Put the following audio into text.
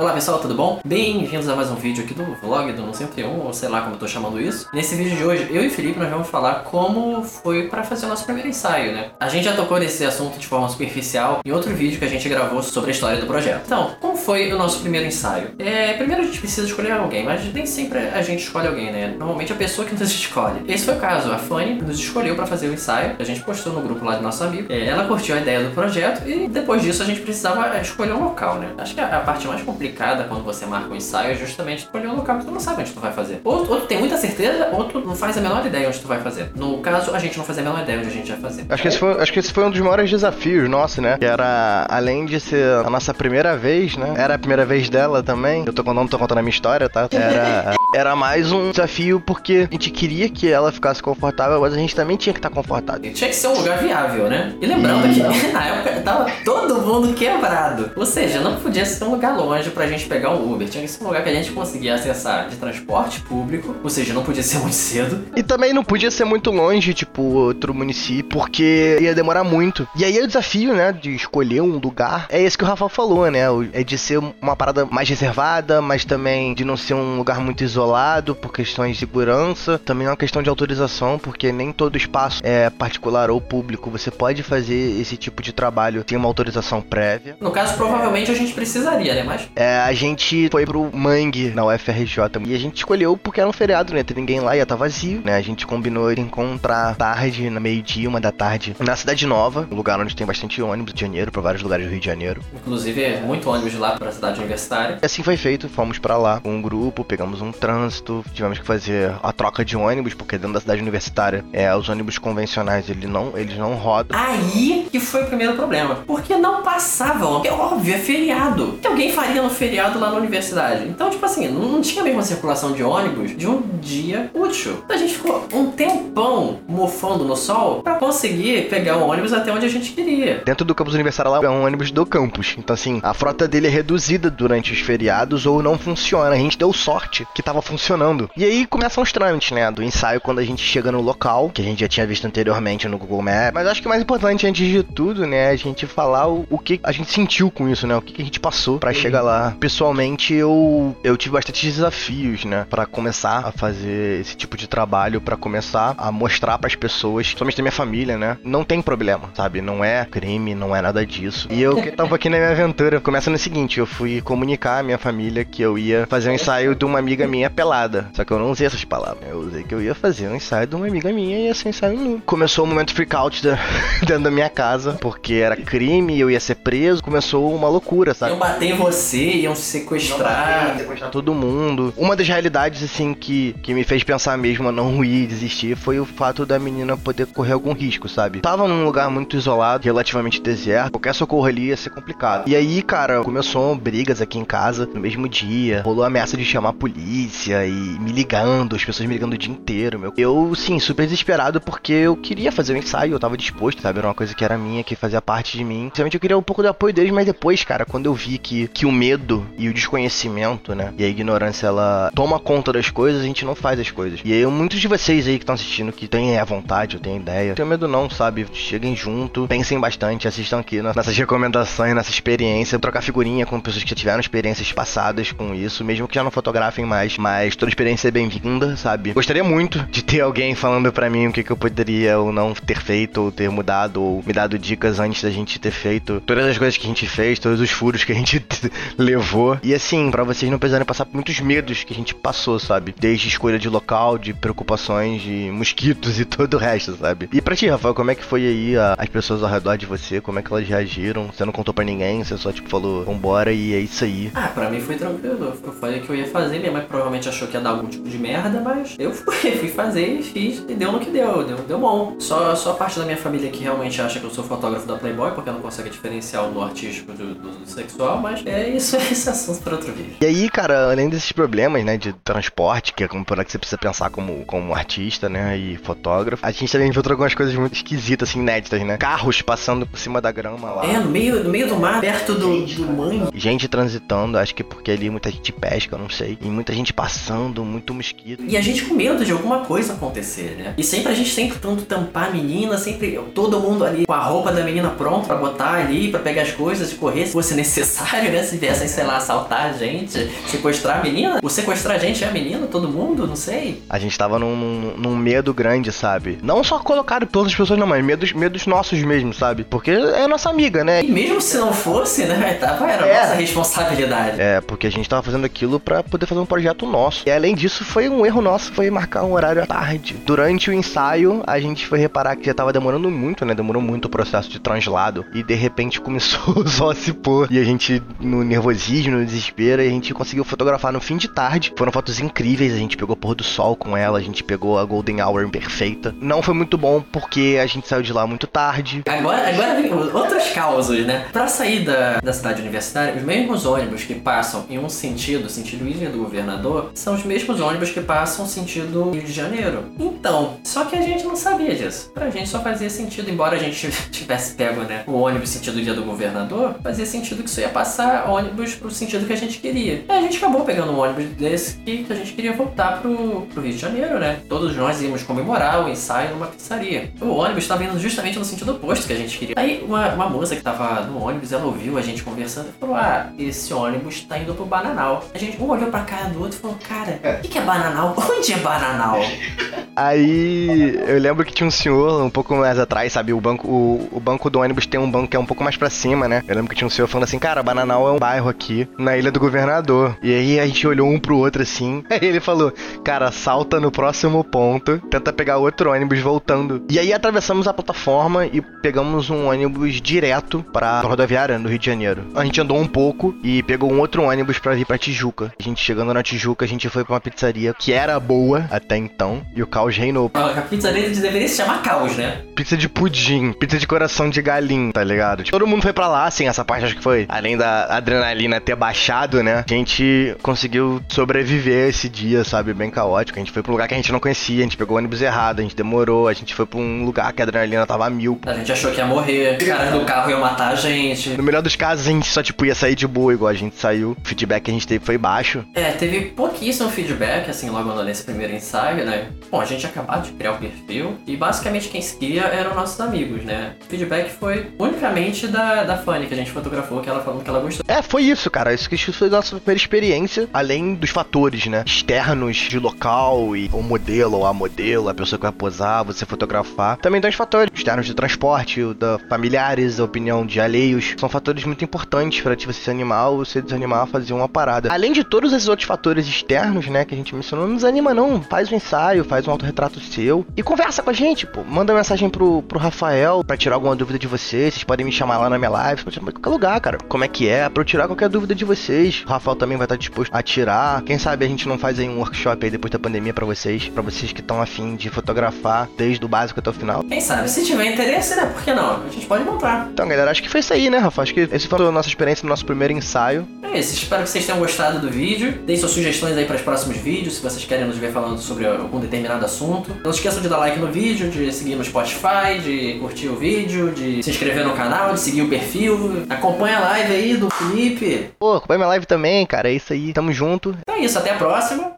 Olá pessoal, tudo bom? Bem-vindos a mais um vídeo aqui do vlog do 101, ou sei lá como eu tô chamando isso. Nesse vídeo de hoje, eu e Felipe nós vamos falar como foi para fazer o nosso primeiro ensaio, né? A gente já tocou nesse assunto de forma superficial em outro vídeo que a gente gravou sobre a história do projeto. Então, como foi o nosso primeiro ensaio? É, primeiro a gente precisa escolher alguém, mas nem sempre a gente escolhe alguém, né? Normalmente a pessoa que nos escolhe. Esse foi o caso, a Fanny nos escolheu para fazer o ensaio, a gente postou no grupo lá do nosso amigo. É, ela curtiu a ideia do projeto e depois disso a gente precisava escolher um local, né? Acho que a, parte mais complicada quando você marca um ensaio é justamente escolher um local que tu não sabe onde tu vai fazer. Ou, ou tu tem muita certeza, ou tu não faz a menor ideia onde tu vai fazer. No caso, a gente não fazia a menor ideia onde a gente vai fazer. Acho que esse foi, acho que esse foi um dos maiores desafios nossos, né? Que era, além de ser a nossa primeira vez, né? Era a primeira vez dela também. Eu tô contando, tô contando a minha história, tá? Era, era mais um desafio porque a gente queria que ela ficasse confortável, mas a gente também tinha que estar confortável. E tinha que ser um lugar viável, né? E lembrando e... que na época tava todo mundo quebrado. Ou seja, não podia ser um lugar longe pra gente pegar um Uber. Tinha que ser um lugar que a gente conseguia acessar de transporte público, ou seja, não podia ser muito cedo. E também não podia ser muito longe, tipo, outro município, porque ia demorar muito. E aí o desafio, né, de escolher um lugar, é esse que o Rafa falou, né? É de ser uma parada mais reservada, mas também de não ser um lugar muito isolado por questões de segurança. Também é uma questão de autorização, porque nem todo espaço é particular ou público. Você pode fazer esse tipo de trabalho, tem uma autorização prévia. No caso, provavelmente a gente precisaria, né? Mas. É, a gente foi pro Mangue na UFRJ e a gente escolheu porque era um feriado, né? Tem ninguém lá, ia estar tá vazio, né? A gente combinou de encontrar tarde, na meio-dia, uma da tarde, na Cidade Nova, um lugar onde tem bastante ônibus de Janeiro, para vários lugares do Rio de Janeiro. Inclusive, muito ônibus de lá para a cidade universitária. E assim foi feito, fomos para lá com um grupo, pegamos um trânsito, tivemos que fazer a troca de ônibus, porque dentro da cidade universitária, é, os ônibus convencionais, eles não, eles não rodam. Aí que foi o primeiro problema, porque não passavam. É óbvio, é feriado. O que alguém faria no feriado lá na universidade? Então, tipo assim, não tinha a mesma circulação de ônibus de um dia útil. A gente ficou um tempão mofando no sol para conseguir pegar o ônibus até onde a gente queria. Dentro do campus universitário lá é um ônibus do campus. Então, assim, a frota dele é reduzida durante os feriados ou não funciona. A gente deu sorte que tava funcionando. E aí começam os trâmites, né? Do ensaio quando a gente chega no local, que a gente já tinha visto anteriormente no Google Maps. Mas acho que o mais importante antes de tudo, né, é a gente falar o, o que a gente sentiu com isso, né? O que, que a gente passou para chegar lá. Pessoalmente, eu, eu tive bastante desafios, né? para começar a fazer esse tipo de trabalho, para começar a mostrar para as pessoas, somente da minha família, né? Não tem problema, sabe? Não é crime, não é nada disso. E eu que tava aqui na minha aventura, começa no seguinte, eu fui comunicar à minha família que eu ia fazer um ensaio de uma amiga minha pelada. Só que eu não usei essas palavras. Eu usei que eu ia fazer um ensaio de uma amiga minha e ia ser ensaio nu. Começou o momento freak out da, dentro da minha casa, porque era crime, eu ia ser preso. Começou uma loucura, sabe? Iam bater em você, iam sequestrar. Iam sequestrar todo mundo. Uma das realidades, assim, que, que me fez pensar mesmo a não ir desistir foi o fato da menina poder correr algum risco, sabe? Tava num lugar muito isolado, relativamente deserto, qualquer socorro ali ia ser complicado. E aí, cara, começou brigas aqui em casa no mesmo dia, rolou ameaça de chamar a polícia e me ligando, as pessoas me ligando o dia inteiro, meu. Eu, sim, super desesperado porque eu queria fazer o um ensaio, eu tava disposto, sabe? Era uma coisa que era minha, que fazia parte de mim. Realmente eu queria um pouco do apoio deles, mas depois, cara, quando eu vi que, que o medo e o desconhecimento, né? E a ignorância, ela toma conta das coisas, a gente não faz as coisas. E aí, muitos de vocês aí que estão assistindo, que têm a vontade, eu tenho ideia, não tenho medo não, sabe? Cheguem junto, pensem bastante, assistam aqui nessas recomendações, nessa experiência, trocar figurinha com pessoas que já tiveram experiências passadas com isso, mesmo que já não fotografem mais, mas toda experiência é bem-vinda, sabe? Gostaria muito de ter alguém falando para mim o que, que eu poderia ou não ter feito, ou ter mudado, ou me dado dicas antes da gente ter feito todas as coisas que a gente fez, todos os furos que a gente levou. E assim, para vocês não precisarem passar por muitos medos que a gente passou, sabe? Desde escolha de local, de preocupações, de mosquitos e todo o resto, sabe? E pra ti, Rafael, como é que foi aí a, as pessoas ao redor de você? Como é que elas reagiram? Você não contou para ninguém, você só tipo falou, vambora e é isso aí. Ah, pra mim foi tranquilo. Eu falei que eu ia fazer, minha mãe provavelmente achou que ia dar algum tipo de merda, mas eu fui, fui fazer e fiz e deu no que deu, deu, deu bom. Só, só parte da minha família que realmente acha que eu sou fotógrafo da Playboy, porque não consegue diferenciar o do artístico do, do, do sexual, mas é isso, esse assunto para outro vídeo. E aí, cara, além desses problemas, né, de transporte, que é como que você precisa pensar como, como artista, né, e fotógrafo, a gente também viu algumas coisas muito esquisitas, assim, inéditas, né? Carros passando por cima da grama lá. É, no meio, no meio do mar, perto do, do mangue, Gente transitando, acho que porque ali muita gente pesca, eu não sei. E muita gente passando, muito mosquito. E a gente com medo de alguma coisa acontecer, né? E sempre a gente sempre tentando tampar a menina, sempre todo mundo ali com a roupa da menina pronta pra botar ali, pra pegar as coisas e correr se fosse necessário, né? Se viessem, sei lá, assaltar a gente, sequestrar a menina. O sequestrar a gente é a menina, todo mundo, não sei. A gente tava num, num, medo grande, sabe? Não só colocado outras pessoas, não, mas medos, medos nossos mesmo, sabe? Porque é nossa amiga, né? E mesmo se não fosse, né? Tava, era É. nossa responsabilidade. É, porque a gente tava fazendo aquilo pra poder fazer um projeto nosso. E além disso, foi um erro nosso, foi marcar um horário à tarde. Durante o ensaio, a gente foi reparar que já tava demorando muito, né? Demorou muito o processo de translado. E de repente começou o sol a se pôr. E a gente, no nervosismo, no desespero, a gente conseguiu fotografar no fim de tarde. Foram fotos incríveis, a gente pegou o pôr do sol com ela, a gente pegou a Golden Hour perfeita. Não foi muito bom porque a gente saiu de lá muito tarde. Agora, agora vem outros causos, né? Pra sair da, da cidade universitária, os mesmos ônibus que passam em um sentido, sentido Ilha do Governador, são os mesmos ônibus que passam sentido Rio de Janeiro. Então, só que a gente não sabia disso. Pra gente só fazia sentido, embora a gente tivesse pego, né, o ônibus sentido Ilha do Governador, fazia sentido que isso ia passar ônibus pro sentido que a gente queria. E a gente acabou pegando um ônibus desse que a gente queria voltar pro, pro Rio de Janeiro, né? Todos nós íamos comemorar o ensaio numa pizzaria. O ônibus estava indo justamente no sentido oposto que a gente queria. Aí uma, uma moça que tava no ônibus, ela ouviu a gente conversando e falou: Ah, esse ônibus tá indo pro Bananal. A gente um olhou pra cara do outro e falou: Cara, o que, que é Bananal? Onde é Bananal? Aí eu lembro que tinha um senhor um pouco mais atrás, sabe? O banco, o, o banco do ônibus tem um banco que é um pouco mais pra cima, né? Eu lembro que tinha um senhor falando assim, cara, Bananal é um bairro aqui na Ilha do Governador. E aí a gente olhou um pro outro assim. Aí ele falou, cara, salta no próximo ponto, tenta pegar outro ônibus voltando. E aí atravessamos a plataforma e pegamos um ônibus direto pra rodoviária do Rio de Janeiro. A gente andou um pouco e pegou um outro ônibus pra vir pra Tijuca. A gente chegando na Tijuca, a gente foi pra uma pizzaria que era boa até então. E o caos reinou. A pizzaria deveria se chamar Caos, né? Pizza de pudim, pizza de coração de galinha, tá ligado? Tipo, todo mundo foi pra lá, assim, essa parte acho que foi. Além da adrenalina ter baixado, né? A gente conseguiu sobreviver esse dia, sabe? Bem caótico. A gente foi pra um lugar que a gente não conhecia, a gente pegou o ônibus errado, a gente demorou, a gente foi pra um lugar que a adrenalina tava a mil. A gente achou que ia morrer, os caras do carro iam matar a gente. No melhor dos casos, a gente só, tipo, ia sair de boa, igual a gente saiu. O feedback que a gente teve foi baixo. É, teve pouquíssimo feedback, assim, logo nesse primeiro ensaio, né? Bom, a gente acabado de criar o perfil e basicamente quem seguia eram nossos amigos, né? O feedback foi unicamente da, da Fanny, que a gente fotografou, que ela falou que ela gostou. É, foi isso, cara. Isso que isso foi a nossa primeira experiência, além dos fatores, né? Externos de local e o modelo ou a modelo, a pessoa que vai posar, você fotografar. Também tem os fatores externos de transporte, da familiares, a opinião de alheios. São fatores muito importantes pra você se animar ou você desanimar a fazer uma parada. Além de todos esses outros fatores externos, né, que a gente mencionou, não desanima não. Faz um ensaio, faz um autorretrato seu e conversa com a gente, pô. Manda mensagem pro, pro Rafael pra tirar alguma dúvida de vocês. Vocês podem me chamar lá na minha live, pode chamar em qualquer lugar, cara. Como é que é? Pra eu tirar qualquer dúvida de vocês. O Rafael também vai estar disposto a tirar. Quem sabe a gente não faz aí um workshop aí depois da pandemia pra vocês, pra vocês que estão afim de fotografar desde o básico até o final. Quem sabe, se tiver interesse, né? Por que não? A gente pode montar. Então, galera, acho que foi isso aí, né, Rafa? Acho que esse foi a nossa experiência no nosso primeiro ensaio. É isso, espero que vocês tenham gostado do vídeo. Deem suas sugestões aí para os próximos vídeos, se vocês querem nos ver falando sobre algum determinado assunto. Não esqueçam de dar like no vídeo, de seguir no Spotify, de curtir o vídeo, de se inscrever no canal, de seguir o perfil. Acompanha a live aí do Felipe. Pô, acompanha minha live também, cara. É isso aí. Tamo junto. Então é isso, até a próxima.